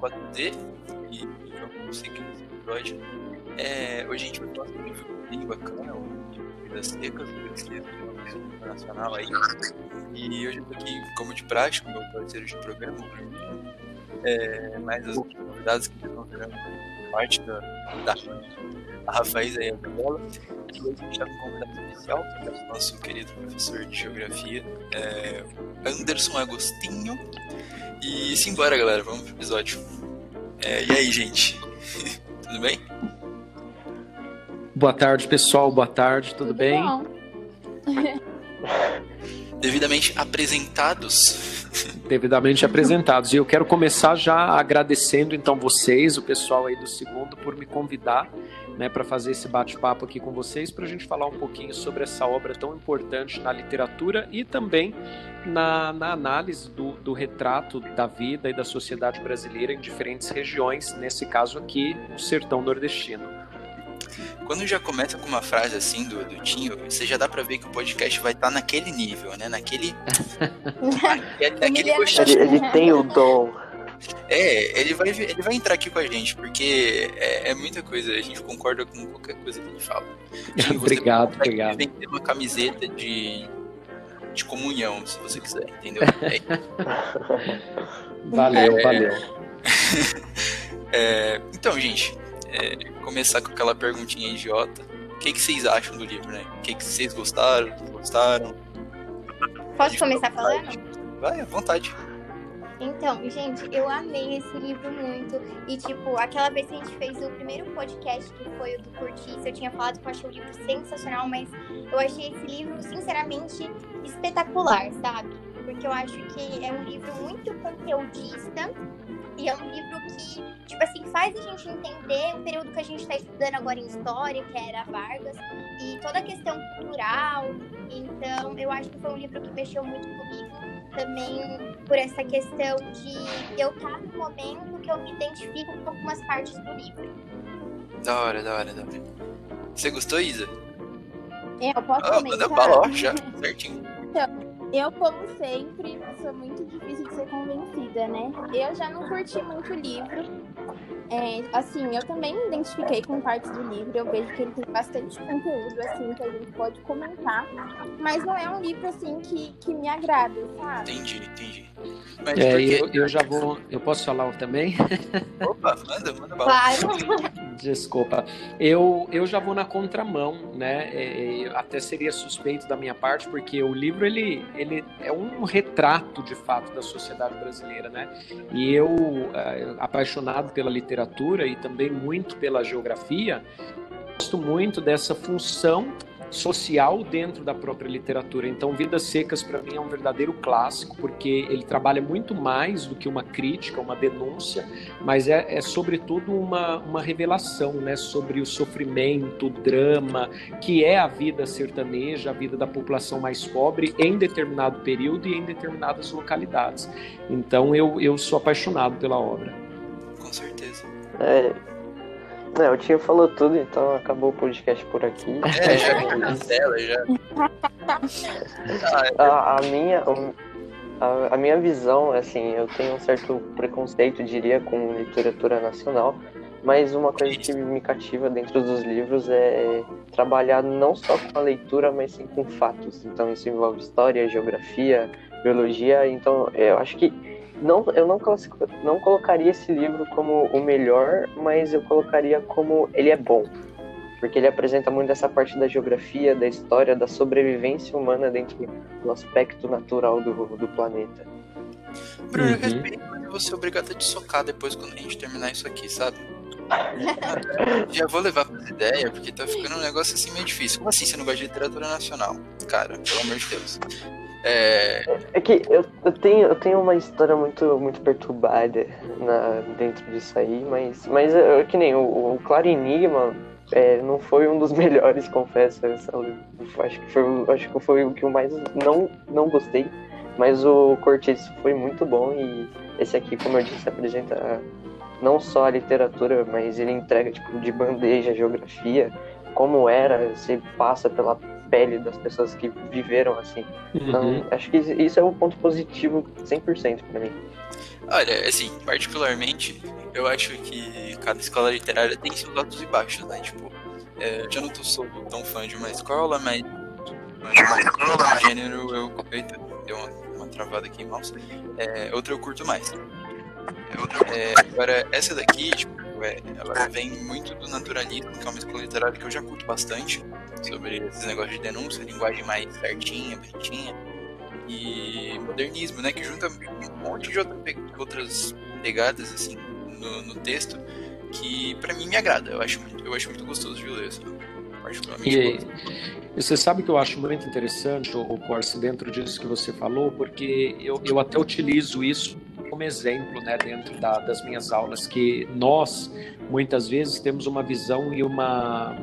4D e vamos seguir esse episódio. É, hoje a gente vai falar sobre um livro bem bacana, o Vidas Secas, do Brasileiro Internacional aí. E hoje eu tô aqui, como de prática, meu parceiro de programa, o é, mais as convidadas que estão virando parte da, da a Rafael e a Gabriela. E hoje a gente está com um convidado especial, que é o nosso querido professor de geografia, é, Anderson Agostinho. E simbora, galera, vamos pro episódio. É, e aí, gente? Tudo bem? Boa tarde, pessoal. Boa tarde, tudo, tudo bem? Bom. Devidamente apresentados. Devidamente apresentados. E eu quero começar já agradecendo então vocês, o pessoal aí do segundo, por me convidar né, para fazer esse bate-papo aqui com vocês, para a gente falar um pouquinho sobre essa obra tão importante na literatura e também na, na análise do, do, retrato da vida e da sociedade brasileira em diferentes regiões, nesse caso aqui, o sertão nordestino. Quando já começa com uma frase assim do, do Tinho, você já dá para ver que o podcast vai estar tá naquele nível, né? Naquele. naquele ele, ele tem o dom. É, ele vai, ele vai entrar aqui com a gente, porque é, é muita coisa, a gente concorda com qualquer coisa que ele fala. obrigado, obrigado. Vender uma camiseta de, de comunhão, se você quiser, entendeu? É. valeu, é, valeu. É, então, gente, é, começar com aquela perguntinha idiota. O que, que vocês acham do livro, né? O que, que vocês gostaram, não gostaram? Posso começar falando? Vai, à vontade. Então, gente, eu amei esse livro muito. E, tipo, aquela vez que a gente fez o primeiro podcast, que foi o do Curtice, eu tinha falado que eu achei o livro sensacional, mas eu achei esse livro, sinceramente, espetacular, sabe? Porque eu acho que é um livro muito conteudista e é um livro que, tipo assim, faz a gente entender o período que a gente está estudando agora em História, que era Vargas, e toda a questão cultural. Então, eu acho que foi um livro que mexeu muito comigo também por essa questão de eu estar no momento que eu me identifico com algumas partes do livro. Da hora, da hora, da hora. Você gostou, Isa? É, eu posso ah, Manda bala, já, certinho. Então, eu, como sempre, sou muito difícil de ser convencida, né? Eu já não curti muito o livro. É, assim, eu também me identifiquei com partes do livro. Eu vejo que ele tem bastante conteúdo, assim, que a gente pode comentar. Mas não é um livro, assim, que, que me agrada, sabe? Entendi, entendi. Mas é, eu, eu, já vou. Eu posso falar também? Opa, manda, manda bala. Claro. Desculpa. Eu, eu já vou na contramão, né? É, é, até seria suspeito da minha parte, porque o livro ele, ele é um retrato de fato da sociedade brasileira, né? E eu, é, apaixonado pela literatura e também muito pela geografia, gosto muito dessa função social dentro da própria literatura. Então, Vidas Secas para mim é um verdadeiro clássico, porque ele trabalha muito mais do que uma crítica, uma denúncia, mas é, é sobretudo uma, uma revelação né, sobre o sofrimento, o drama, que é a vida sertaneja, a vida da população mais pobre em determinado período e em determinadas localidades. Então, eu, eu sou apaixonado pela obra. Com certeza. É, não, o tio falou tudo, então acabou o podcast por aqui. É, já vi na tela, já. a, a, minha, a, a, minha visão, assim, eu tenho um certo preconceito, diria, com literatura nacional, mas uma coisa que me cativa dentro dos livros é trabalhar não só com a leitura, mas sim com fatos. Então isso envolve história, geografia, biologia, então eu acho que não, eu não, não colocaria esse livro como o melhor, mas eu colocaria como ele é bom. Porque ele apresenta muito essa parte da geografia, da história, da sobrevivência humana dentro do aspecto natural do, do planeta. Bruno, uhum. eu respeito, mas eu vou ser obrigado a te socar depois quando a gente terminar isso aqui, sabe? Já vou levar pra ideia, porque tá ficando um negócio assim meio difícil. Como assim você não gosta de literatura nacional? Cara, pelo amor de Deus. É, é que eu, eu, tenho, eu tenho uma história muito, muito perturbada na, dentro disso aí, mas, mas é, que nem o, o Claro Enigma é, não foi um dos melhores, confesso. Acho que, foi, acho que foi o que eu mais não, não gostei. Mas o Cortiço foi muito bom e esse aqui, como eu disse, apresenta não só a literatura, mas ele entrega tipo, de bandeja a geografia, como era, você passa pela pele das pessoas que viveram assim. Então, Uhum. acho que isso é um ponto positivo 100% para mim. Olha, assim, particularmente, eu acho que cada escola literária tem seus altos e baixos, né? Tipo, é, eu já não tô, sou tão fã de uma escola, mas mas gênero eu. Eita, deu uma, uma travada aqui, mouse. É, outra eu curto mais. É, agora, essa daqui, tipo, é, ela vem muito do naturalismo, que é uma escola literária que eu já curto bastante, sobre esses negócios de denúncia, linguagem mais certinha, bonitinha, e modernismo, né, que junta um monte de outra outras pegadas, assim, no, no texto, que pra mim me agrada, eu acho eu acho muito gostoso de ler, assim, particularmente. E, e você sabe que eu acho muito interessante, o Corse, dentro disso que você falou, porque eu, eu até utilizo isso como exemplo né, dentro da- das minhas aulas, que nós, muitas vezes, temos uma visão e uma,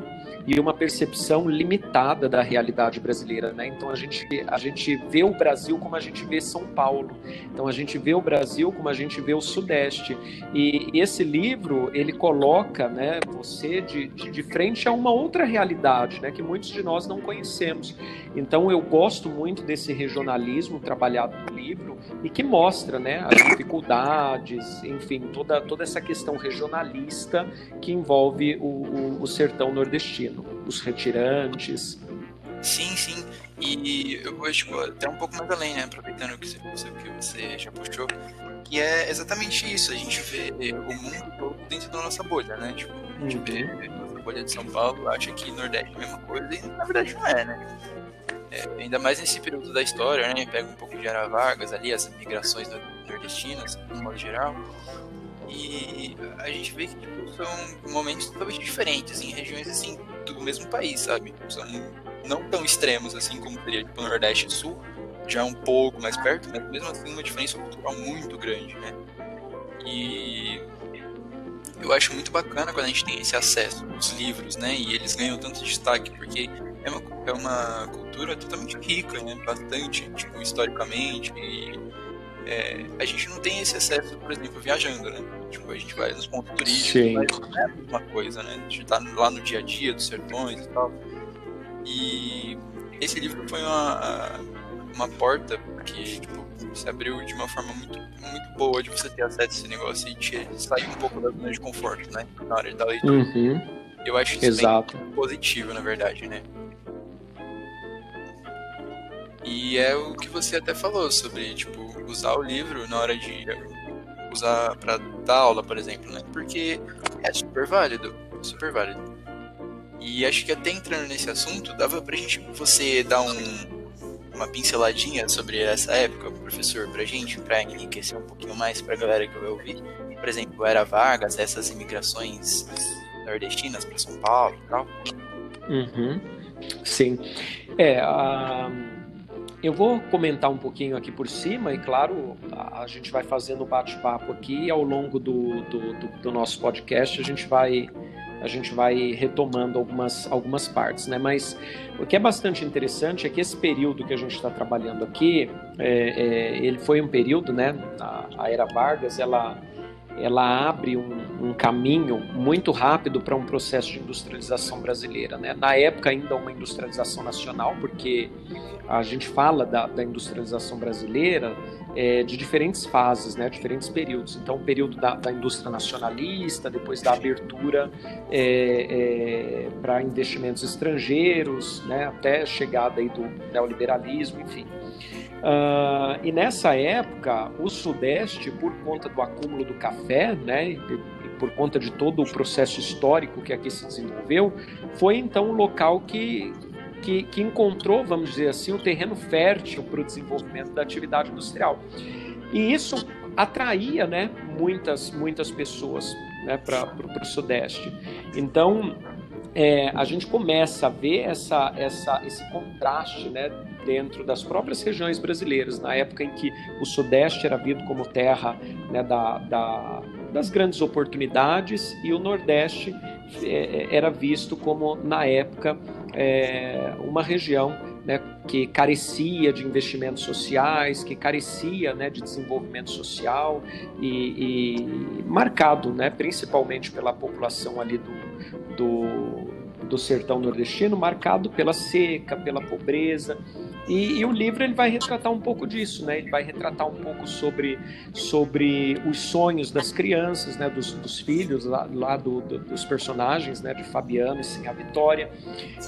e uma percepção limitada da realidade brasileira. Né? Então, a gente, a gente vê o Brasil como a gente vê São Paulo. Então, a gente vê o Brasil como a gente vê o Sudeste. E esse livro, ele coloca né, você de, de, de frente a uma outra realidade, né, que muitos de nós não conhecemos. Então, eu gosto muito desse regionalismo trabalhado no livro e que mostra né, as dificuldades, enfim, toda, toda essa questão regionalista que envolve o, o, o sertão nordestino, os retirantes. Sim, sim. E eu vou tipo, até um pouco mais além, né? Aproveitando que você, que você já puxou, que é exatamente isso. A gente vê o mundo todo dentro da nossa bolha, né? Tipo, a gente vê a nossa bolha de São Paulo, acha que Nordeste é a mesma coisa e na verdade não é, né? É, ainda mais nesse período da história, né? Pega um pouco de Ara Vargas ali, as migrações nor- nordestinas, no modo geral. E a gente vê que tipo, são momentos totalmente diferentes, em regiões assim do mesmo país, sabe? São não tão extremos assim como seria tipo Nordeste e Sul, já um pouco mais perto, mas mesmo assim uma diferença cultural muito grande, né? E eu acho muito bacana quando a gente tem esse acesso aos livros, né? E eles ganham tanto destaque, porque é uma, é uma cultura totalmente rica, né? Bastante, tipo, historicamente. E é, a gente não tem esse acesso, por exemplo, viajando, né? Tipo, a gente vai nos pontos turísticos, mas não é a mesma coisa, né? A gente tá lá no dia a dia dos sertões e tal. E esse livro foi uma, uma porta que, tipo, se abriu de uma forma muito, muito boa de você ter acesso a esse negócio e te, sair um pouco da zona de conforto, né? Na hora da leitura. Uhum, Eu acho isso exato. positivo, na verdade, né? E é o que você até falou sobre, tipo, usar o livro na hora de usar pra dar aula, por exemplo, né? Porque é super válido, super válido. E acho que até entrando nesse assunto, dava pra gente, você dar um, uma pinceladinha sobre essa época, professor, pra gente, pra enriquecer um pouquinho mais pra galera que vai ouvir. Por exemplo, era Vargas, essas imigrações nordestinas para São Paulo e tal. Uhum. Sim. É, a- eu vou comentar um pouquinho aqui por cima e, claro, a, gente vai fazendo bate-papo aqui e ao longo do, do, do- do nosso podcast a gente vai a gente vai retomando algumas, algumas partes, né? Mas o que é bastante interessante é que esse período que a gente está trabalhando aqui, é, é, ele foi um período, né? A, a era Vargas, ela ela abre um, um caminho muito rápido para um processo de industrialização brasileira. Né? Na época, ainda uma industrialização nacional, porque a gente fala da, da industrialização brasileira é, de diferentes fases, né? diferentes períodos. Então, o período da, da indústria nacionalista, depois da abertura é, é, para investimentos estrangeiros, né? até a chegada aí do neoliberalismo, enfim. Uh, e nessa época, o Sudeste, por conta do acúmulo do café, né, e, por conta de todo o processo histórico que aqui se desenvolveu, foi então o local que, que, que encontrou, vamos dizer assim, o terreno fértil para o desenvolvimento da atividade industrial. E isso atraía né, muitas, muitas pessoas né, para o Sudeste. Então, é, a gente começa a ver essa, essa, esse contraste né, dentro das próprias regiões brasileiras, na época em que o Sudeste era visto como terra né, da, da, das grandes oportunidades e o Nordeste é, era visto como, na época, é, uma região né, que carecia de investimentos sociais, que carecia né, de desenvolvimento social e, e marcado né, principalmente pela população ali do, do, do sertão nordestino marcado pela seca, pela pobreza. E, e, o livro ele vai retratar um pouco disso, né? Ele vai retratar um pouco sobre, sobre os sonhos das crianças, né? Dos, dos filhos lá, lá do, do, dos personagens, né? De Fabiano e sim a Vitória.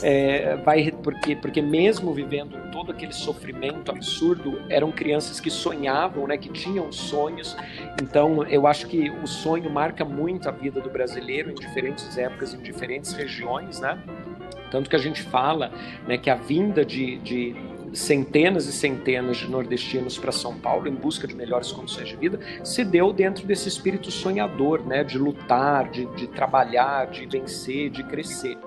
É, vai porque porque mesmo vivendo todo aquele sofrimento absurdo, eram crianças que sonhavam, né? Que tinham sonhos. Então eu acho que o sonho marca muito a vida do brasileiro em diferentes épocas, em diferentes regiões, né? Tanto que a gente fala né, que a vinda de, de centenas e centenas de nordestinos para São Paulo em busca de melhores condições de vida se deu dentro desse espírito sonhador, né, de lutar, de, de trabalhar, de vencer, de crescer.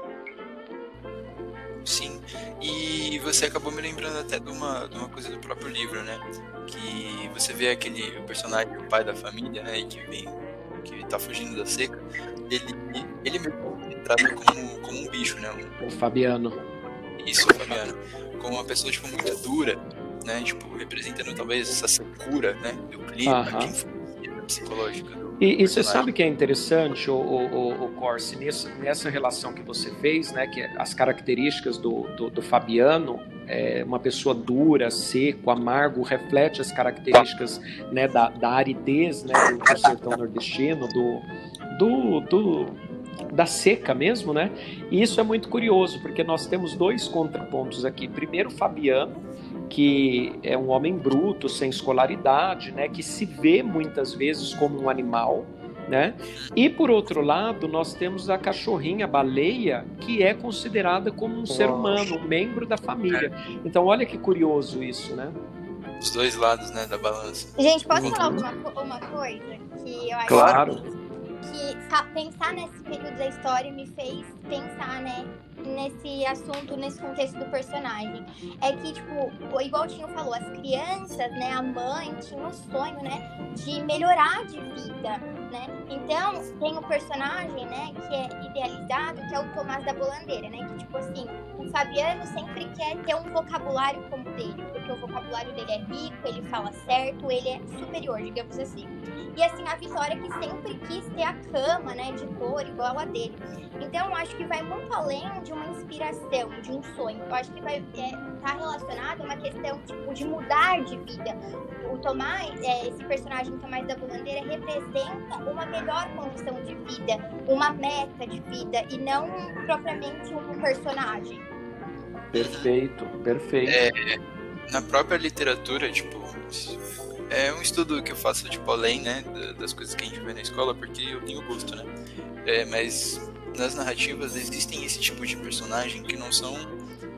Sim, e você acabou me lembrando até de uma, de uma coisa do próprio livro, né? Que você vê aquele personagem, o pai da família, né? Que vem, que tá fugindo da seca, ele, ele mesmo trata como, como um bicho, né? Um, o Fabiano. Isso, Fabiano como uma pessoa tipo muito dura, né? Tipo, representando talvez essa secura, né? Do clima, uh -huh. que influencia psicológica. Do e, e você sabe que é interessante, o, o, o Corsi, nessa, nessa relação que você fez, né? Que as características do, do, do Fabiano, é uma pessoa dura, seco, amargo, reflete as características né, da, da aridez né, do, do sertão nordestino, do, do, do da seca mesmo, né? E isso é muito curioso, porque nós temos dois contrapontos aqui. Primeiro, Fabiano, que é um homem bruto, sem escolaridade, né? Que se vê muitas vezes como um animal, né? E por outro lado, nós temos a cachorrinha, a baleia, que é considerada como um Nossa. ser humano, um membro da família. Então, olha que curioso isso, né? Os dois lados, né, da balança. Gente, posso falar uma, uma coisa que eu acho claro. que que pensar nesse período da história me fez pensar, né, nesse assunto, nesse contexto do personagem. É que, tipo, igual o Tinho falou, as crianças, né, a mãe tinha um sonho, né, de melhorar de vida, né? Então, tem um personagem, né, que é idealizado, que é o Tomás da Bolandeira, né, que, tipo assim, o Fabiano sempre quer ter um vocabulário como dele, porque o vocabulário dele é rico, ele fala certo, ele é superior, digamos assim. E assim, a Vitória que sempre quis ter a cama, né, de cor igual a dele. Então, eu acho que vai muito além de uma inspiração, de um sonho. Eu acho que vai estar é, tá relacionado a uma questão tipo, de mudar de vida. O Tomás, é, esse personagem Tomás da Bulandeira, representa uma melhor condição de vida, uma meta de vida, e não propriamente um personagem. Perfeito, perfeito. É, na própria literatura, tipo, é um estudo que eu faço, tipo, além, né, das coisas que a gente vê na escola, porque eu tenho gosto, né? É, mas nas narrativas existem esse tipo de personagem que não são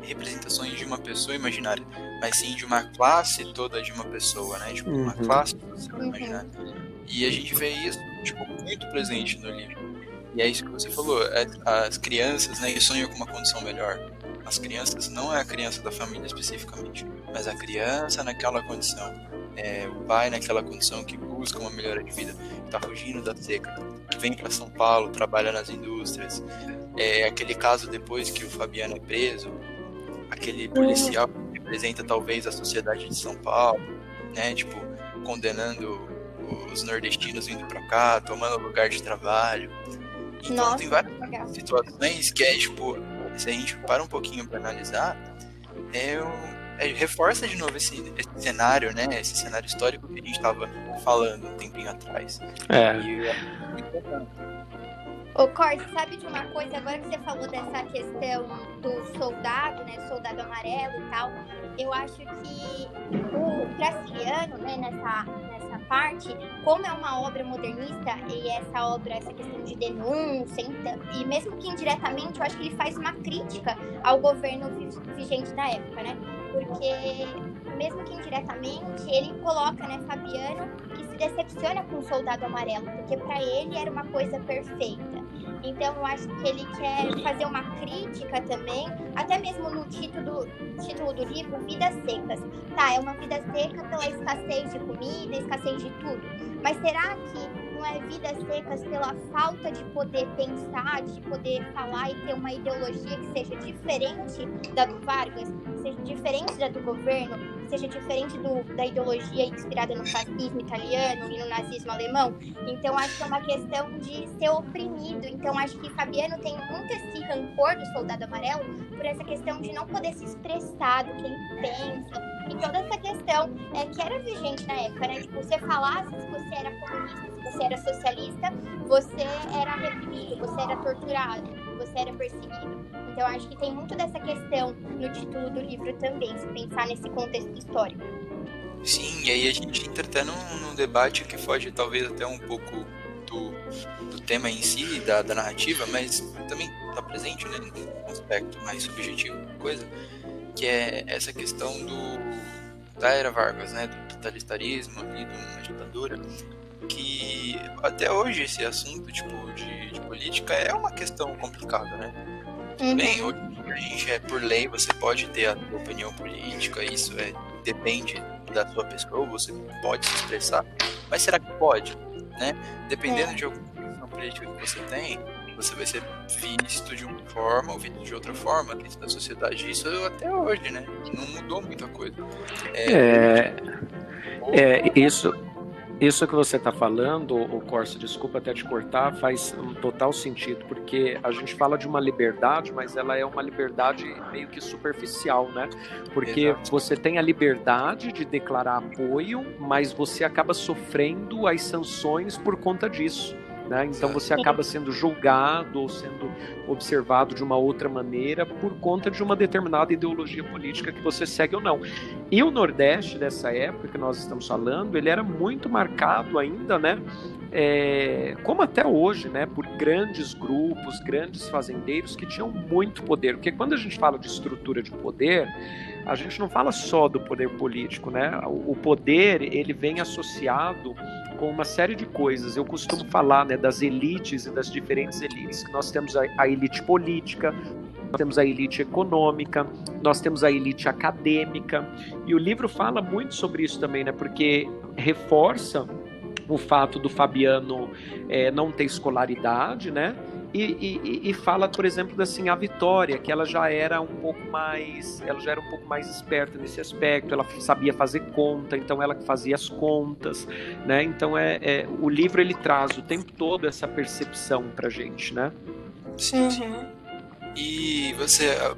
representações de uma pessoa imaginária, mas sim de uma classe toda de uma pessoa, né? Tipo, uma uhum. classe você vai imaginar. E a gente vê isso, tipo, muito presente no livro. E é isso que você falou, é, as crianças, né, que sonham com uma condição melhor. As crianças não é a criança da família especificamente, mas a criança naquela condição. É, o pai naquela condição que busca uma melhora de vida, está fugindo da seca, vem para São Paulo, trabalha nas indústrias. É aquele caso depois que o Fabiano é preso, aquele policial que representa talvez a sociedade de São Paulo, né? Tipo, condenando os nordestinos vindo para cá, tomando lugar de trabalho. Então Nossa, tem várias legal. situações que é tipo, se a gente para um pouquinho para analisar, é, um, é reforça de novo esse, esse, cenário, né? Esse cenário histórico que a gente estava falando um tempinho atrás. É. E é Ô, Corte, sabe de uma coisa? Agora que você falou dessa questão do soldado, né? Soldado amarelo e tal, eu acho que o Graciliano, né, nessa, nessa parte, como é uma obra modernista e essa obra, essa questão de denúncia, então, e mesmo que indiretamente, eu acho que ele faz uma crítica ao governo vigente da época, né? Porque mesmo que indiretamente, ele coloca, né, Fabiano, que se decepciona com o soldado amarelo, porque para ele era uma coisa perfeita. Então eu acho que ele quer fazer uma crítica também, até mesmo no título, título do livro, Vidas Secas. Tá, é uma vida seca pela escassez de comida, escassez de tudo. Mas será que não é vidas secas pela falta de poder pensar, de poder falar e ter uma ideologia que seja diferente da do Vargas, seja diferente da do governo? Seja diferente do, da ideologia inspirada no fascismo italiano e no nazismo alemão. Então, acho que é uma questão de ser oprimido. Então, acho que Fabiano tem muito esse rancor do soldado amarelo por essa questão de não poder se expressar do que ele pensa. E toda essa questão é, que era vigente na época, né? Tipo, você falasse se você era comunista, se você era socialista, você era reprimido, você era torturado, você era perseguido. Então, acho que tem muito dessa questão no título do livro também, se pensar nesse contexto histórico. Sim, e aí a gente entra até num, num debate que foge talvez até um pouco do, do tema em si, da, da narrativa, mas também está presente né, num aspecto mais subjetivo coisa, que é essa questão do da era Vargas, né, do totalitarismo e de uma ditadura, que até hoje esse assunto tipo de, de política é uma questão complicada, né? Uhum. Bem, hoje a gente é por lei, você pode ter a sua opinião política, isso é depende da sua pessoa, você pode se expressar, mas será que pode, né? Dependendo é. de alguma política que você tem, você vai ser visto de uma forma ou visto de outra forma dentro da sociedade. Isso até hoje, né? Não mudou muita coisa. É, é, é isso. Isso que você está falando, o Corso, desculpa até te cortar, faz um total sentido, porque a gente fala de uma liberdade, mas ela é uma liberdade meio que superficial, né? Porque Exato. você tem a liberdade de declarar apoio, mas você acaba sofrendo as sanções por conta disso. Né? Então você acaba sendo julgado ou sendo observado de uma outra maneira por conta de uma determinada ideologia política que você segue ou não. E o Nordeste dessa época que nós estamos falando, ele era muito marcado ainda, né? É, como até hoje, né, por grandes grupos, grandes fazendeiros que tinham muito poder. Porque quando a gente fala de estrutura de poder, a gente não fala só do poder político, né? O poder ele vem associado com uma série de coisas. Eu costumo falar né, das elites e das diferentes elites. Nós temos a, a elite política, nós temos a elite econômica, nós temos a elite acadêmica. E o livro fala muito sobre isso também, né? Porque reforça o fato do Fabiano é, não ter escolaridade, né? E, e, e, fala, por exemplo, assim, a Vitória, que ela já era um pouco mais, ela já era um pouco mais esperta nesse aspecto, ela sabia fazer conta, então ela que fazia as contas, né? Então é, é o livro ele traz o tempo todo essa percepção pra gente, né? Sim. Uhum. E você ah,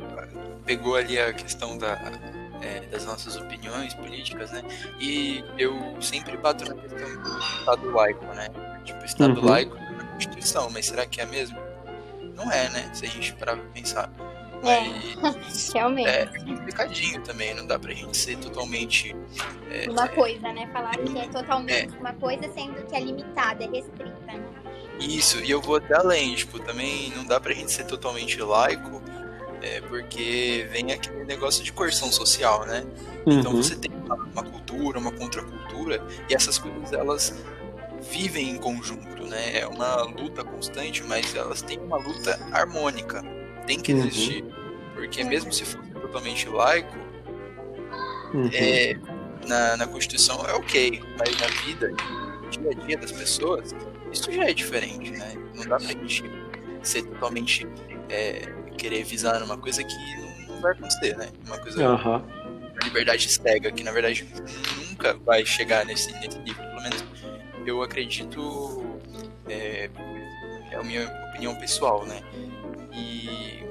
pegou ali a questão da, é, das nossas opiniões políticas, né? E eu sempre bato na questão do Estado laico, né? Tipo, Estado uhum. laico Constituição, mas será que é mesmo? Não é, né? Se a gente parar pra pensar. É, realmente. É complicadinho também, não dá pra gente ser totalmente. É, uma coisa, né? Falar que é totalmente é. uma coisa, sendo que é limitada, é restrita, né? Isso, e eu vou até além, tipo, também não dá pra gente ser totalmente laico, é, porque vem aquele negócio de coerção social, né? Então uhum. Então você tem uma, uma cultura, uma contracultura, e essas coisas elas vivem em conjunto, né? É uma luta constante, mas elas têm uma luta harmônica. Tem que uhum. existir. Porque mesmo se for totalmente laico, uhum. é, na, na Constituição é ok, mas na vida, no dia a dia das pessoas, isso já é diferente, né? Não dá pra gente ser totalmente é, querer visar uma coisa que não, não vai acontecer, né? Uma coisa. Uhum. Liberdade cega, que na verdade nunca vai chegar nesse, nesse nível, eu acredito, é, é a minha opinião pessoal, né? E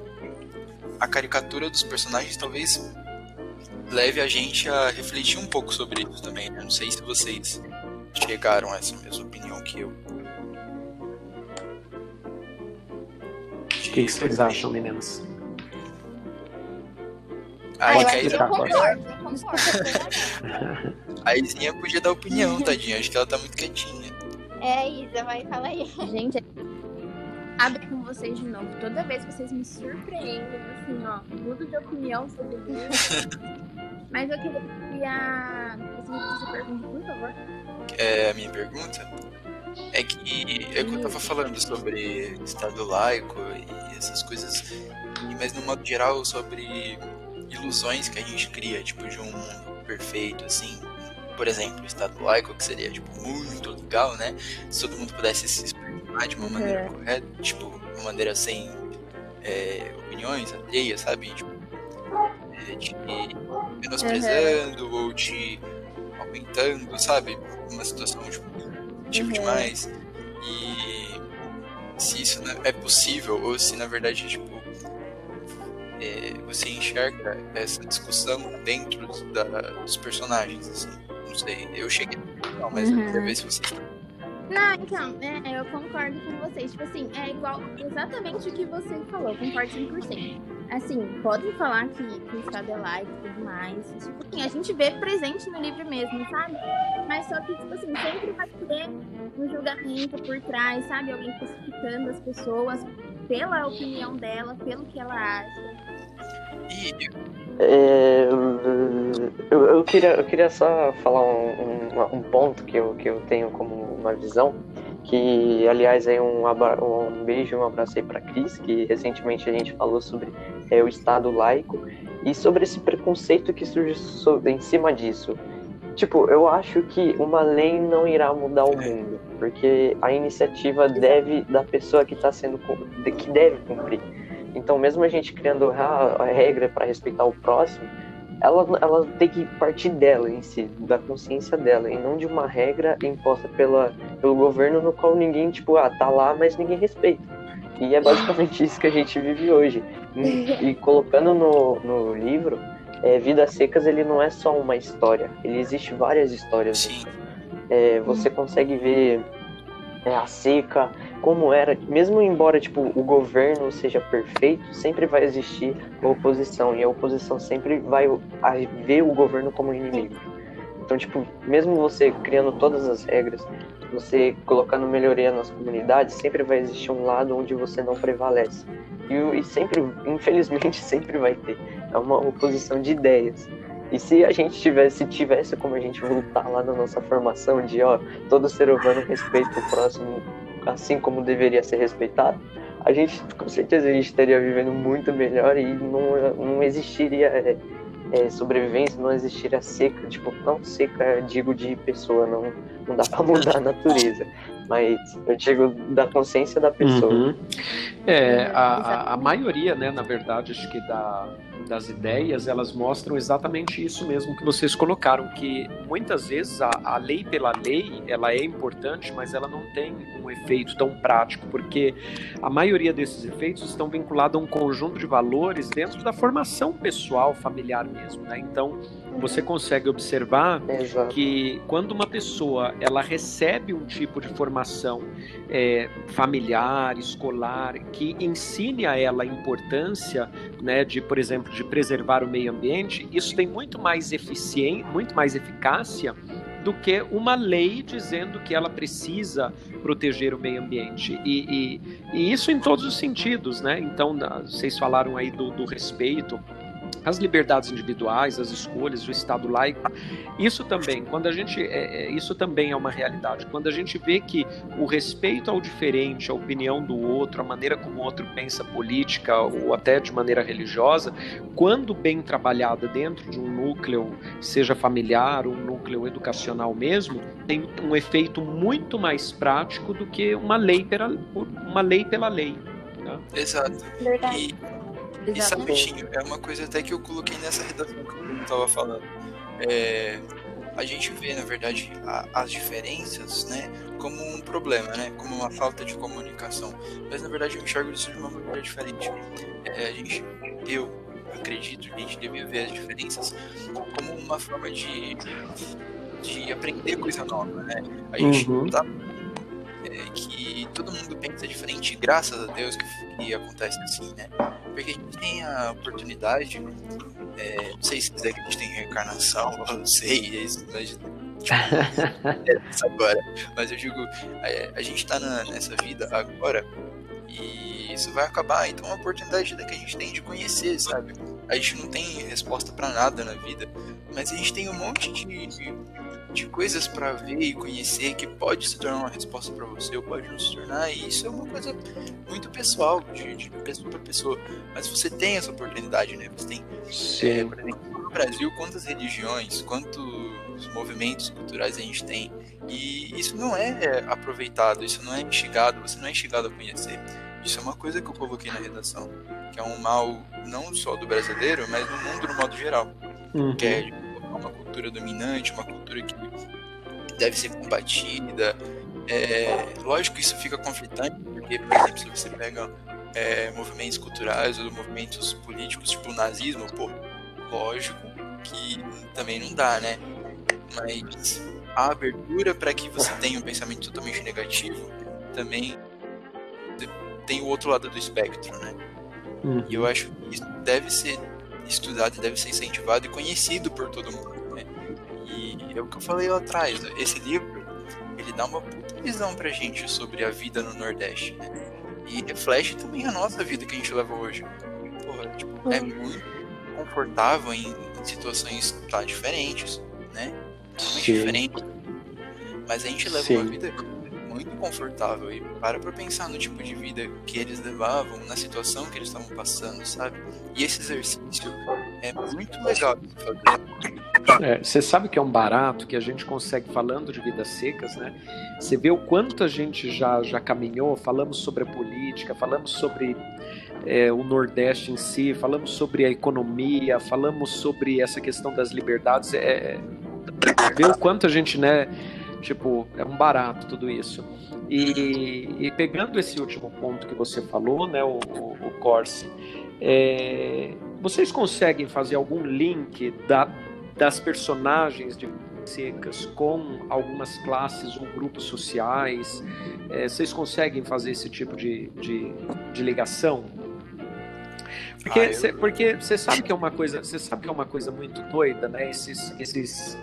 a caricatura dos personagens talvez leve a gente a refletir um pouco sobre isso também, né? Não sei se vocês chegaram a essa mesma opinião que eu. O que, vocês acham, meninas? Ah, eu, acho que eu concordo, eu concordo. A Izinha podia dar opinião, tadinha. Acho que ela tá muito quietinha. É, Isa, vai, fala aí. Gente, abre com vocês de novo. Toda vez vocês me surpreendem, assim, ó. Mudo de opinião sobre isso. Mas eu queria. Você me fez a pergunta, por favor? É, a minha pergunta é que é que eu tava falando sobre Estado laico e essas coisas, mas no modo geral sobre ilusões que a gente cria, tipo, de um mundo perfeito, assim, por exemplo, o Estado laico, que seria, tipo, muito legal, né? Se todo mundo pudesse se expressar de uma uhum. maneira correta, tipo, de uma maneira sem é, opiniões alheias, sabe? Tipo, é, te menosprezando uhum. ou te aumentando, sabe? Uma situação tipo, tipo uhum. demais. E se isso é possível ou se na verdade tipo é, você enxerga essa discussão dentro da, dos personagens, assim. Não sei, eu cheguei não, mas uhum. eu queria ver se vocês não, então, é, eu concordo com vocês. Tipo assim, é igual exatamente o que você falou, concordo 100%. Assim, podem falar que, que o Estado é laico e tudo mais. Tipo assim, a gente vê presente no livro mesmo, sabe? Mas só que, tipo assim, sempre vai ter um julgamento por trás, sabe? Alguém classificando as pessoas pela opinião dela, pelo que ela acha. É, eu, eu, queria, eu queria só falar um, um, um, ponto que eu, que eu tenho como uma visão, que aliás é um, um beijo e um abraço aí para Cris, que recentemente a gente falou sobre é, o Estado laico e sobre esse preconceito que surge sobre, em cima disso. Tipo, eu acho que uma lei não irá mudar o mundo, porque a iniciativa deve da pessoa que está sendo que deve cumprir. Então, mesmo a gente criando a, regra para respeitar o próximo, ela, ela tem que partir dela em si, da consciência dela, e não de uma regra imposta pela, pelo governo no qual ninguém, tipo, ah, tá lá, mas ninguém respeita. E é basicamente isso que a gente vive hoje. E, e colocando no, no livro, é, Vidas Secas, ele não é só uma história, ele existe várias histórias. É, você consegue ver é, a seca, como era, mesmo embora tipo o governo seja perfeito, sempre vai existir a oposição e a oposição sempre vai ver o governo como inimigo. Então, tipo, mesmo você criando todas as regras, você colocando melhoria nas comunidades, sempre vai existir um lado onde você não prevalece. E, e sempre, infelizmente, sempre vai ter. É uma oposição de ideias. E se a gente tivesse, tivesse como a gente voltar lá na nossa formação de, ó, todo ser humano respeita o próximo assim como deveria ser respeitado, a gente, com certeza, a gente estaria vivendo muito melhor e não, não existiria é, é, sobrevivência, não existiria seca, tipo, não seca, digo, de pessoa, não, não dá para mudar a natureza, mas eu digo da consciência da pessoa. Uhum. É, a, a, a, maioria, né, na verdade, acho que da, das ideias, elas mostram exatamente isso mesmo que vocês colocaram, que muitas vezes a, a lei pela lei, ela é importante, mas ela não tem um efeito tão prático, porque a maioria desses efeitos estão vinculados a um conjunto de valores dentro da formação pessoal, familiar mesmo, né? Então, você consegue observar Exato. que quando uma pessoa ela recebe um tipo de formação é, familiar, escolar, que ensine a ela a importância, né, de, por exemplo, de preservar o meio ambiente, isso tem muito mais eficiência, muito mais eficácia do que uma lei dizendo que ela precisa proteger o meio ambiente. E, e, e isso em todos os sentidos, né? Então, vocês falaram aí do, do respeito as liberdades individuais, as escolhas, o Estado laico. Isso também, quando a gente, é, é, isso também é uma realidade. Quando a gente vê que o respeito ao diferente, a opinião do outro, a maneira como o outro pensa política ou até de maneira religiosa, quando bem trabalhada dentro de um núcleo, seja familiar ou um núcleo educacional mesmo, tem um efeito muito mais prático do que uma lei pela, uma lei pela lei. Né? Exato. Verdade. E e sabe, é uma coisa até que eu coloquei nessa redação que o Bruno estava falando. É, a gente vê, na verdade, a, as diferenças, né, como um problema, né, como uma falta de comunicação. Mas, na verdade, eu enxergo isso de uma maneira diferente. É, a gente, eu acredito que a gente devia ver as diferenças como uma forma de, de aprender coisa nova, né. A gente uhum. tá é, que todo mundo pensa diferente, graças a Deus que, que acontece assim, né? Porque a gente tem a oportunidade, é, não sei se quiser que a gente tem reencarnação, não sei, é isso, mas, tipo, é agora. Mas eu digo, é, a gente tá na, nessa vida agora e isso vai acabar, então é uma oportunidade que a gente tem de conhecer, sabe? A gente não tem resposta para nada na vida, mas a gente tem um monte de, de de coisas para ver e conhecer que pode se tornar uma resposta para você ou pode não se tornar, e isso é uma coisa muito pessoal, de, de pessoa para pessoa. Mas você tem essa oportunidade, né? Você tem, é, por exemplo, no Brasil, quantas religiões, quantos movimentos culturais a gente tem, e isso não é aproveitado, isso não é instigado, você não é instigado a conhecer. Isso é uma coisa que eu coloquei na redação, que é um mal não só do brasileiro, mas do mundo no modo geral. Uhum. Que é uma cultura dominante, uma cultura que deve ser combatida. É, lógico que isso fica conflitante, porque, por exemplo, se você pega é, movimentos culturais ou movimentos políticos, tipo o nazismo, pô, lógico que também não dá, né? Mas a abertura para que você tenha um pensamento totalmente negativo também tem o outro lado do espectro, né? Uhum. E eu acho que isso deve ser estudado, deve ser incentivado e conhecido por todo mundo, né? E é o que eu falei lá atrás, esse livro, ele dá uma puta visão pra gente sobre a vida no Nordeste, né? E reflete também a nossa vida que a gente leva hoje. Porra, tipo, é muito confortável em situações tá, diferentes, né? Totalmente diferentes. Mas a gente leva Sim. uma vida muito confortável e para pra pensar no tipo de vida que eles levavam, na situação que eles estavam passando, sabe? E esse exercício é muito legal de fazer. É, você sabe que é um barato que a gente consegue falando de vidas secas, né? Você vê o quanto a gente já, já caminhou, falamos sobre a política, falamos sobre é, o Nordeste em si, falamos sobre a economia, falamos sobre essa questão das liberdades. É, ver o quanto a gente, né? Tipo, é um barato tudo isso. E, e pegando esse último ponto que você falou, né, o, o, o Corse, é, vocês conseguem fazer algum link da, das personagens de secas com algumas classes ou grupos sociais? É, vocês conseguem fazer esse tipo de, de, de ligação? Porque Ah, eu- porque você sabe que é uma coisa, você sabe que é uma coisa muito doida, né? Esses, esses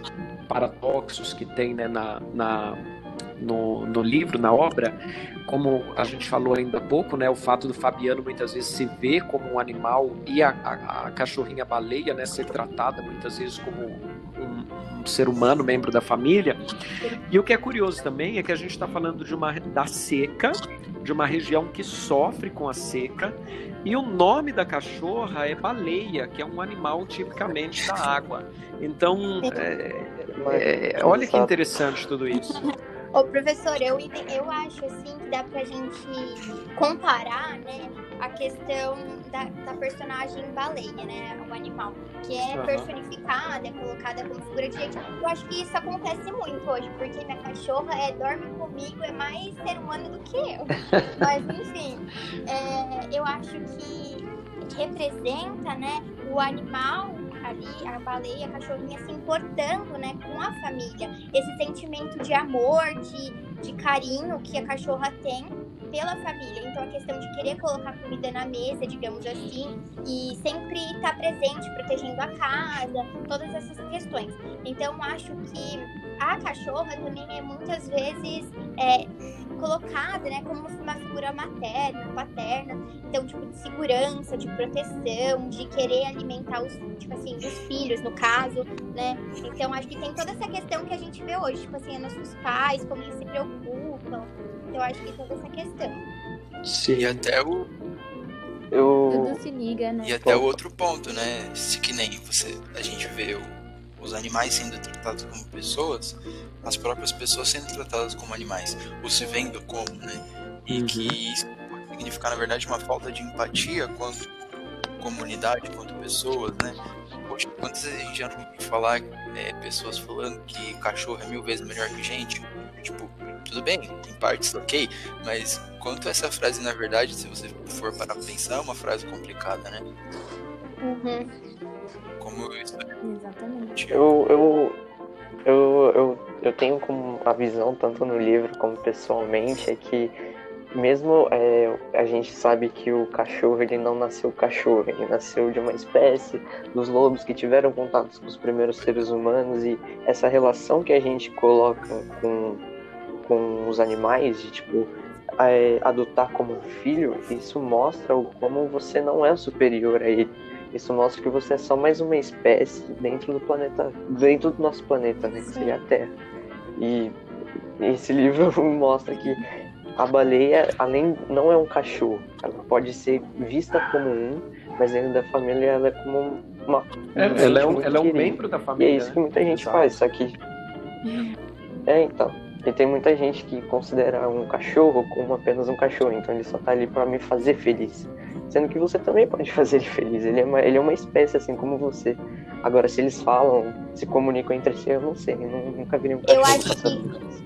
paradoxos que tem né, na, na no, no livro, na obra, como a gente falou ainda há pouco, né? O fato do Fabiano muitas vezes se ver como um animal e a, a, a cachorrinha baleia, né? Ser tratada muitas vezes como um, um ser humano, membro da família. E o que é curioso também é que a gente está falando de uma da seca, de uma região que sofre com a seca, e o nome da cachorra é baleia, que é um animal tipicamente da água. Então, é, é, olha que interessante tudo isso. Ô, professor, eu, eu acho assim que dá pra gente comparar, né, a questão da, da personagem baleia, né, o animal, que é personificada, é colocada como figura de gente. Eu acho que isso acontece muito hoje, porque minha cachorra é, dorme comigo, é mais ser humano do que eu. Mas, enfim, é, eu acho que representa, né, o animal ali, a baleia, a cachorrinha se importando, né, com a família. Esse sentimento de amor, de, de carinho que a cachorra tem pela família. Então, a questão de querer colocar comida na mesa, digamos assim, e sempre estar presente, protegendo a casa, todas essas questões. Então, acho que a cachorra também é muitas vezes é, colocada, né, como uma figura materna, paterna, então, tipo, de segurança, de proteção, de querer alimentar os, tipo assim, os filhos, no caso, né? Então, acho que tem toda essa questão que a gente vê hoje, tipo assim, nossos pais, como eles se preocupam. Então, acho que toda essa questão. Sim. E até o, Eu. Tudo se liga, né? e até o outro ponto, né? Se que nem você, a gente vê o- os animais sendo tratados como pessoas, as próprias pessoas sendo tratadas como animais, ou se vendo como, né? E Uhum. que isso pode significar, na verdade, uma falta de empatia quanto comunidade, quanto pessoas, né? Poxa, quantas vezes a gente já não ouviu falar é, pessoas falando que cachorro é mil vezes melhor que gente? Tipo, tudo bem, em partes ok, mas quanto essa frase, na verdade, se você for parar pra pensar, é uma frase complicada, né? Uhum. Exatamente. Eu, eu, eu, eu, eu tenho como a visão, tanto no livro como pessoalmente, é que mesmo é, a gente sabe que o cachorro ele não nasceu cachorro, ele nasceu de uma espécie dos lobos que tiveram contatos com os primeiros seres humanos e essa relação que a gente coloca com, com os animais, de tipo é, adotar como um filho, isso mostra o como você não é superior a ele. Isso mostra que você é só mais uma espécie dentro do planeta, dentro do nosso planeta, né? Que seria a Terra. E esse livro mostra que a baleia, além não é um cachorro, ela pode ser vista como um, mas dentro da família ela é como uma. É, ela é um, ela é um querido. membro da E família. é isso que né? muita gente Exato. faz, só que. É, então. E tem muita gente que considera um cachorro como apenas um cachorro, então ele só tá ali para me fazer feliz. Sendo que você também pode fazer ele feliz, ele é, uma, ele é uma espécie assim como você. Agora, se eles falam, se comunicam entre si, eu não sei, eu nunca vi nenhum Eu acho que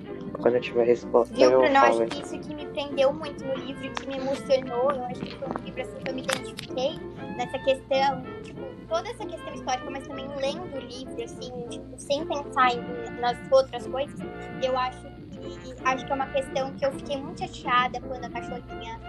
quando eu tiver resposta, Viu, eu Bruno? Eu falo. acho que isso que me prendeu muito no livro, que me emocionou, eu acho que foi um livro assim que eu me identifiquei nessa questão, tipo, toda essa questão histórica, mas também lendo o livro, assim, tipo, sem pensar em, nas outras coisas, eu acho que acho que é uma questão que eu fiquei muito chateada quando a cachorrinha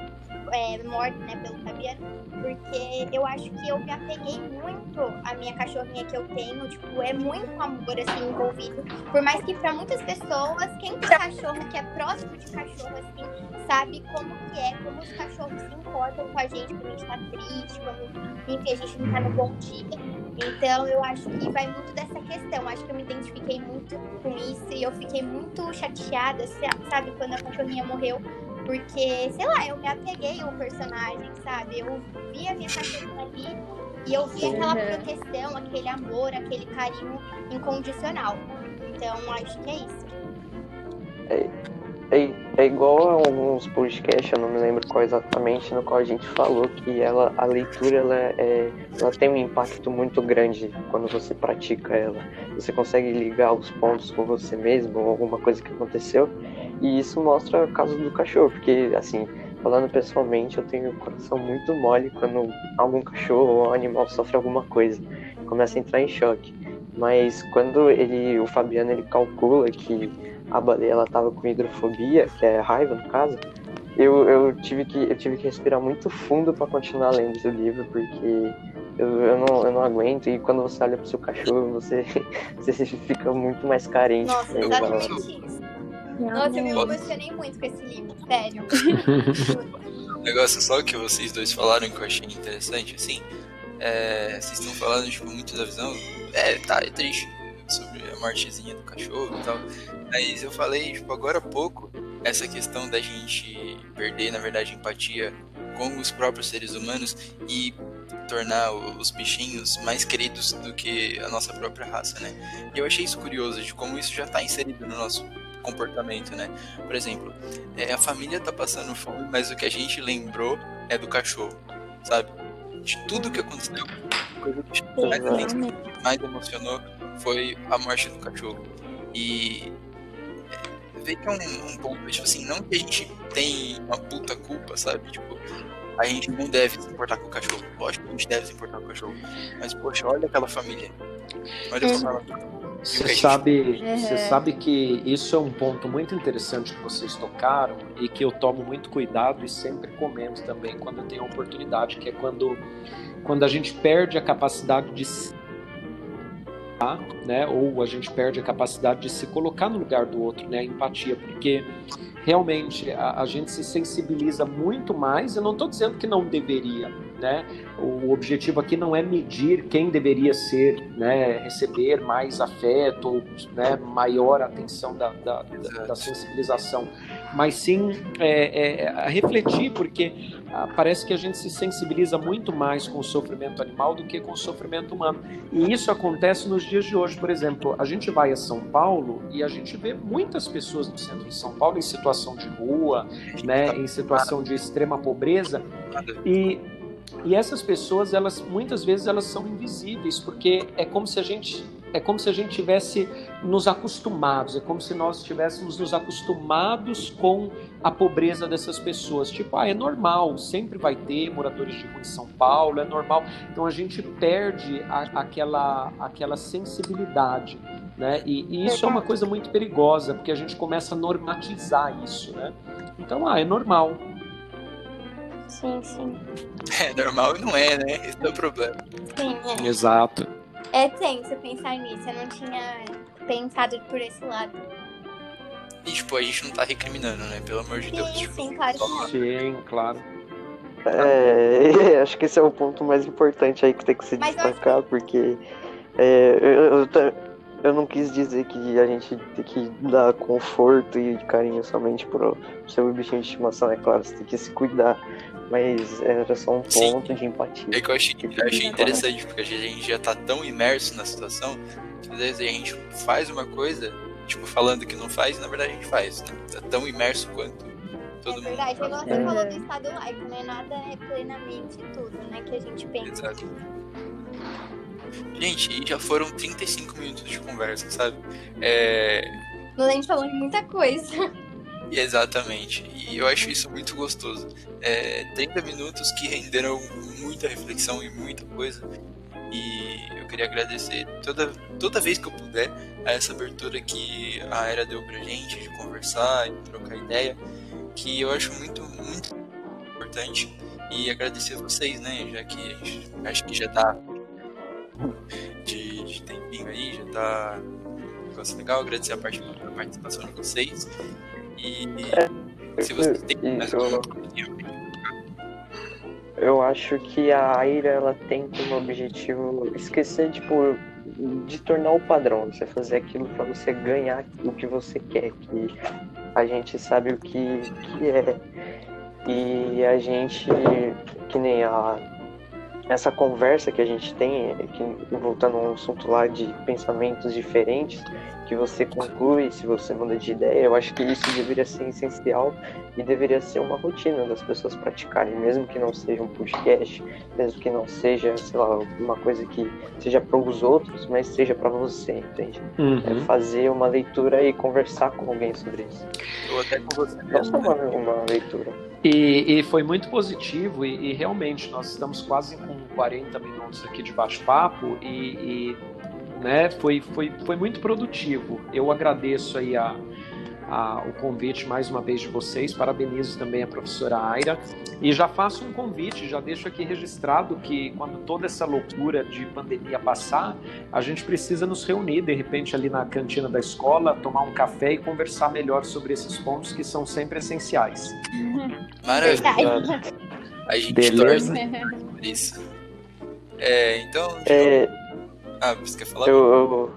é, morte, né, pelo Fabiano, porque eu acho que eu me apeguei muito à minha cachorrinha que eu tenho, tipo, é muito amor, assim, envolvido. Por mais que pra muitas pessoas, quem tem cachorro, que é próximo de cachorro, assim, sabe como que é, como os cachorros se importam com a gente quando a gente tá triste, quando, enfim, a gente não tá no bom dia. Então, eu acho que vai muito dessa questão. Acho que eu me identifiquei muito com isso e eu fiquei muito chateada, sabe, quando a cachorrinha morreu porque, sei lá, eu me apeguei ao personagem, sabe? Eu vi a minha cachorrinha ali e eu vi aquela proteção, aquele amor, aquele carinho incondicional. Então, acho que é isso. É, é, é igual a alguns podcasts, eu não me lembro qual exatamente, no qual a gente falou que ela, a leitura ela, é, ela tem um impacto muito grande quando você pratica ela. Você consegue ligar os pontos com você mesmo, ou alguma coisa que aconteceu, e isso mostra o caso do cachorro, porque assim, falando pessoalmente, eu tenho o coração muito mole quando algum cachorro ou animal sofre alguma coisa, começa a entrar em choque. Mas quando ele, o Fabiano, ele calcula que a baleia ela tava com hidrofobia, que é raiva no caso, eu, eu tive que eu tive que respirar muito fundo para continuar lendo esse livro, porque eu, eu, não, eu não aguento. E quando você olha pro seu cachorro, você, você fica muito mais carente. Nossa, exatamente isso. Nossa, eu me emocionei muito com esse livro, sério. Um negócio só que vocês dois falaram que eu achei interessante, assim. É, vocês estão falando, tipo, muito da visão. É, tá, é triste sobre a mortezinha do cachorro e tal. Mas eu falei, tipo, agora há pouco, essa questão da gente perder, na verdade, empatia com os próprios seres humanos e tornar os bichinhos mais queridos do que a nossa própria raça, né? E eu achei isso curioso, de como isso já está inserido no nosso comportamento, né? Por exemplo, é, a família tá passando fome, mas o que a gente lembrou é do cachorro, sabe? De tudo que aconteceu, coisa que mais, emocionou foi a morte do cachorro. E é, vê que é um, um ponto, tipo assim, não que a gente tem uma puta culpa, sabe? Tipo, a gente não deve se importar com o cachorro. Lógico que a gente deve se importar com o cachorro. Mas, poxa, olha aquela família. Olha só ela. Você sabe, você sabe que isso é um ponto muito interessante que vocês tocaram e que eu tomo muito cuidado e sempre comento também quando eu tenho a oportunidade, que é quando, quando a gente perde a capacidade de se né, ou a gente perde a capacidade de se colocar no lugar do outro, né, a empatia, porque realmente a, a gente se sensibiliza muito mais. Eu não estou dizendo que não deveria, né? O objetivo aqui não é medir quem deveria ser, né, receber mais afeto né, maior atenção da, da, da sensibilização, mas sim é, é, refletir, porque ah, parece que a gente se sensibiliza muito mais com o sofrimento animal do que com o sofrimento humano. E isso acontece nos dias de hoje, por exemplo, a gente vai a São Paulo e a gente vê muitas pessoas no centro de São Paulo em situação de rua, né, em situação de extrema pobreza, e e essas pessoas, elas muitas vezes elas são invisíveis, porque é como se a gente é como se a gente tivesse nos acostumados, é como se nós estivéssemos nos acostumados com a pobreza dessas pessoas. Tipo, ah, é normal, sempre vai ter moradores de rua em São Paulo, é normal. Então a gente perde a, aquela, aquela sensibilidade, né? E, e, isso é uma coisa muito perigosa, porque a gente começa a normatizar isso, né? Então, ah, é normal. Sim, sim. É normal e não é, né? Esse é o problema. Sim, é. Exato. É tenso pensar nisso. Eu não tinha pensado por esse lado. E, tipo, a gente não tá recriminando, né? Pelo amor de Deus. Sim, Tipo, sim, claro que não. Sim, claro. É, acho que esse é o ponto mais importante aí que tem que se Mas eu acho destacar, porque é, eu, eu, eu não quis dizer que a gente tem que dar conforto e carinho somente pro seu bichinho de estimação, é claro, você tem que se cuidar, mas era só um Sim. ponto de empatia. É que eu achei, eu achei interessante, porque a gente já tá tão imerso na situação, que às vezes a gente faz uma coisa tipo, falando que não faz, na verdade a gente faz, né? Tá tão imerso quanto todo é mundo. verdade, é igual você Uhum. falou do estado laico, né? Nada é plenamente tudo, né? Que a gente pensa. Exato. Gente, e já foram 35 minutos de conversa, sabe? É, Mas a gente falou de muita coisa. Exatamente. E eu acho isso muito gostoso. É, 30 minutos que renderam muita reflexão e muita coisa. E eu queria agradecer toda, toda vez que eu puder a essa abertura que a Era deu pra gente de conversar e trocar ideia, que eu acho muito, muito importante. E agradecer a vocês, né? Já que a gente, acho que já tá de, de tempinho aí, já tá negócio legal. Agradecer a, part- a participação de vocês. E se vocês têm mais alguma Eu acho que a Aira ela tem como objetivo esquecer, tipo, de tornar o padrão, você fazer aquilo para você ganhar o que você quer, que a gente sabe o que, que é. E a gente, que nem a essa conversa que a gente tem, é que, voltando a um assunto lá de pensamentos diferentes, que você conclui se você muda de ideia, eu acho que isso deveria ser essencial e deveria ser uma rotina das pessoas praticarem, mesmo que não seja um podcast, mesmo que não seja, sei lá, uma coisa que seja para os outros, mas seja para você, entende? É Uhum. fazer uma leitura e conversar com alguém sobre isso. ou até com você Não mesmo, né? uma, uma leitura. E, e foi muito positivo e, e realmente nós estamos quase com 40 minutos aqui de bate-papo e, e, né, foi, foi, foi muito produtivo. Eu agradeço aí a, a- o convite mais uma vez de vocês, parabenizo também a professora Aira e já faço um convite, já deixo aqui registrado que quando toda essa loucura de pandemia passar, a gente precisa nos reunir de repente ali na cantina da escola, tomar um café e conversar melhor sobre esses pontos que são sempre essenciais. Maravilha. A gente Beleza. torce por isso. É, então, É, ah, você quer falar? Eu, eu-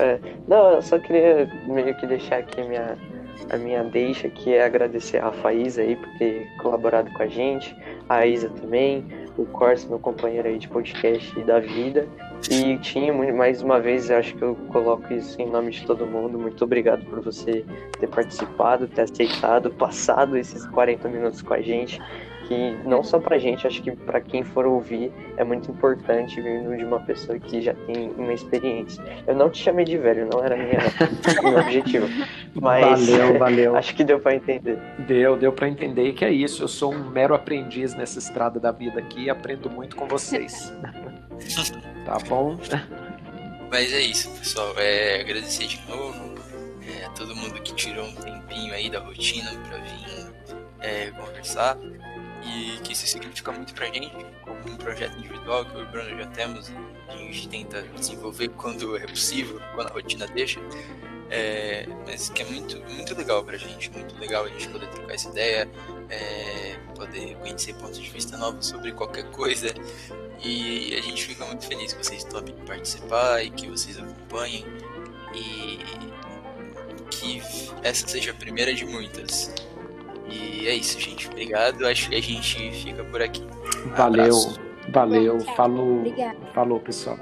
é, não, eu só queria meio que deixar aqui minha, a minha deixa, que é agradecer a Faísa aí por ter colaborado com a gente, a Isa também, o Corso, meu companheiro aí de podcast da vida. E tinha mais uma vez, acho que eu coloco isso em nome de todo mundo. Muito obrigado por você ter participado, ter aceitado, passado esses 40 minutos com a gente. Que não só pra gente, acho que pra quem for ouvir é muito importante vindo de uma pessoa que já tem uma experiência. Eu não te chamei de velho, não era minha, meu objetivo. Mas Valeu, valeu. acho que deu pra entender. Deu, deu para entender que é isso. Eu sou um mero aprendiz nessa estrada da vida aqui e aprendo muito com vocês. tá bom? Mas é isso, pessoal. É, agradecer de novo é, a todo mundo que tirou um tempinho aí da rotina pra vir é, conversar. E que isso significa muito pra gente, como um projeto individual que eu e o Bruno já temos. A gente tenta desenvolver quando é possível, quando a rotina deixa. É, mas que é muito, muito legal pra gente, muito legal a gente poder trocar essa ideia, é, poder conhecer pontos de vista novos sobre qualquer coisa. E a gente fica muito feliz que vocês topem participar e que vocês acompanhem. E que essa seja a primeira de muitas. E é isso, gente. Obrigado. Acho que a gente fica por aqui. Valeu. Abraço. Valeu. Falou. Falou, pessoal.